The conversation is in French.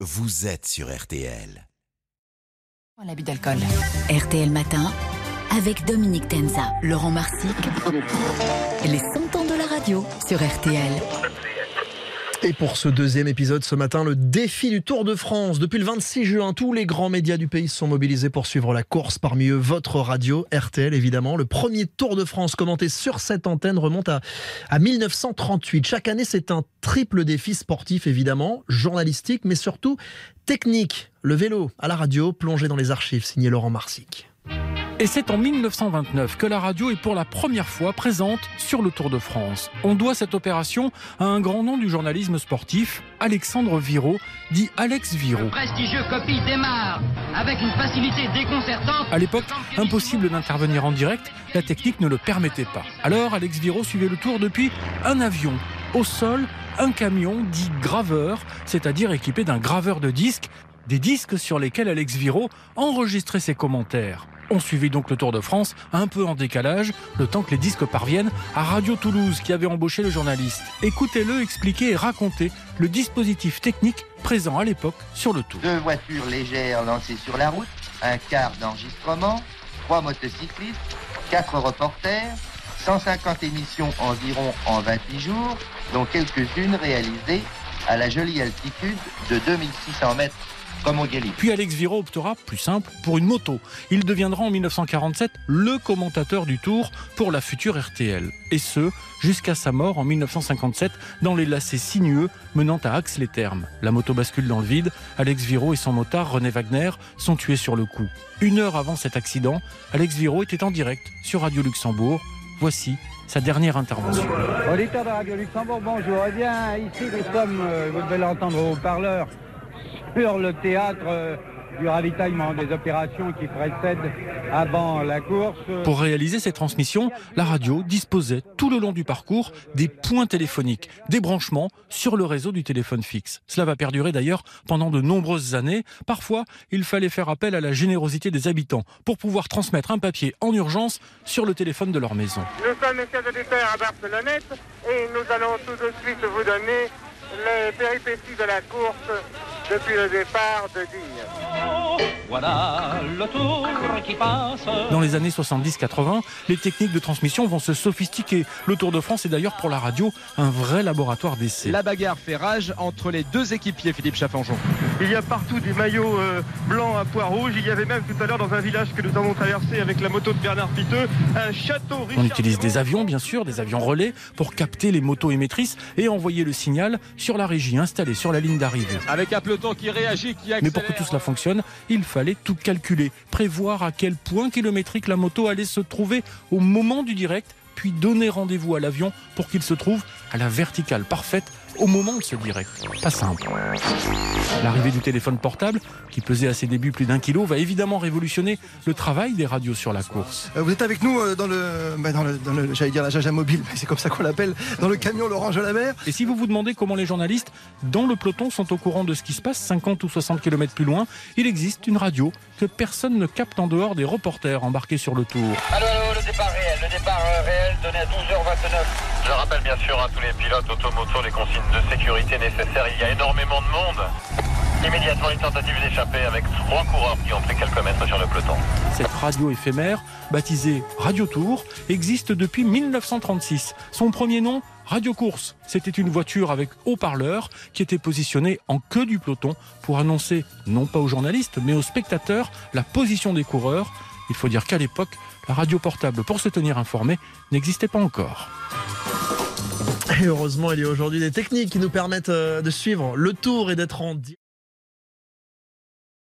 vous êtes sur RTL. D'alcool. RTL Matin, avec Dominique Tenza, Laurent Marsic, les 100 ans de la radio sur RTL. Et pour ce deuxième épisode ce matin, le défi du Tour de France. Depuis le 26 juin, tous les grands médias du pays sont mobilisés pour suivre la course. Parmi eux, votre radio, RTL évidemment. Le premier Tour de France commenté sur cette antenne remonte à, à 1938. Chaque année, c'est un triple défi sportif évidemment, journalistique, mais surtout technique. Le vélo à la radio, plongé dans les archives, signé Laurent Marsic. Et c'est en 1929 que la radio est pour la première fois présente sur le Tour de France. On doit cette opération à un grand nom du journalisme sportif, Alexandre Viro, dit Alex Viro. Le prestigieux copie démarre avec une facilité déconcertante. À l'époque, impossible d'intervenir en direct, la technique ne le permettait pas. Alors, Alex Viro suivait le tour depuis un avion. Au sol, un camion dit graveur, c'est-à-dire équipé d'un graveur de disques, des disques sur lesquels Alex Viro enregistrait ses commentaires. On suivit donc le Tour de France un peu en décalage, le temps que les disques parviennent à Radio Toulouse qui avait embauché le journaliste. Écoutez-le expliquer et raconter le dispositif technique présent à l'époque sur le Tour. Deux voitures légères lancées sur la route, un quart d'enregistrement, trois motocyclistes, quatre reporters, 150 émissions environ en 28 jours, dont quelques-unes réalisées à la jolie altitude de 2600 mètres comme au. Puis Alex Viro optera, plus simple, pour une moto. Il deviendra en 1947 le commentateur du Tour pour la future RTL. Et ce, jusqu'à sa mort en 1957 dans les lacets sinueux menant à Axe-les-Thermes. La moto bascule dans le vide. Alex Viro et son motard René Wagner sont tués sur le coup. Une heure avant cet accident, Alex Viro était en direct sur Radio Luxembourg. Voici sa dernière intervention. Auditeur de Radio Luxembourg, bonjour. Eh bien, ici nous sommes, euh, vous devez l'entendre au parleur, sur le théâtre euh, du ravitaillement des opérations qui précèdent avant la course. Pour réaliser ces transmissions, la radio disposait tout le long du parcours des points téléphoniques, des branchements sur le réseau du téléphone fixe. Cela va perdurer d'ailleurs pendant de nombreuses années. Parfois, il fallait faire appel à la générosité des habitants pour pouvoir transmettre un papier en urgence sur le téléphone de leur maison. Nous sommes, les auditeurs, à Barcelonnette et nous allons tout de suite vous donner les péripéties de la course depuis le départ de Digne. Voilà le tour qui passe. Dans les années 70-80, les techniques de transmission vont se sophistiquer. Le Tour de France est d'ailleurs pour la radio un vrai laboratoire d'essai. La bagarre fait rage entre les deux équipiers, Philippe Chaffanjon. Il y a partout des maillots euh, blancs à pois rouges. Il y avait même tout à l'heure dans un village que nous avons traversé avec la moto de Bernard Piteux, un château Richard On utilise des avions, bien sûr, des avions relais, pour capter les motos émettrices et envoyer le signal sur la régie installée sur la ligne d'arrivée. Avec un peloton qui réagit, qui accélère. Mais pour que tout cela fonctionne, il fallait tout calculer, prévoir à quel point kilométrique la moto allait se trouver au moment du direct, puis donner rendez-vous à l'avion pour qu'il se trouve à la verticale parfaite au moment de ce direct. Pas simple. L'arrivée du téléphone portable, qui pesait à ses débuts plus d'un kilo, va évidemment révolutionner le travail des radios sur la course. Euh, Vous êtes avec nous euh, dans le, bah, dans le, dans le j'allais dire la Jaja mobile, mais c'est comme ça qu'on l'appelle, dans le camion l'Orange à la mer. Et si vous vous demandez comment les journalistes dans le peloton sont au courant de ce qui se passe 50 ou 60 km plus loin, il existe une radio que personne ne capte en dehors des reporters embarqués sur le tour. Allô, allô, le départ réel, le départ euh, réel donné à 12h29. Je rappelle bien sûr à tous les pilotes automotos les consignes de sécurité nécessaires. Il y a énormément de monde. Immédiatement une tentative d'échapper avec trois coureurs qui ont fait quelques mètres sur le peloton. Cette radio éphémère, baptisée Radio Tour, existe depuis 1936. Son premier nom, Radio Course. C'était une voiture avec haut-parleur qui était positionnée en queue du peloton pour annoncer, non pas aux journalistes, mais aux spectateurs, la position des coureurs. Il faut dire qu'à l'époque, la radio portable pour se tenir informé n'existait pas encore. Et heureusement, il y a aujourd'hui des techniques qui nous permettent euh, de suivre le tour et d'être en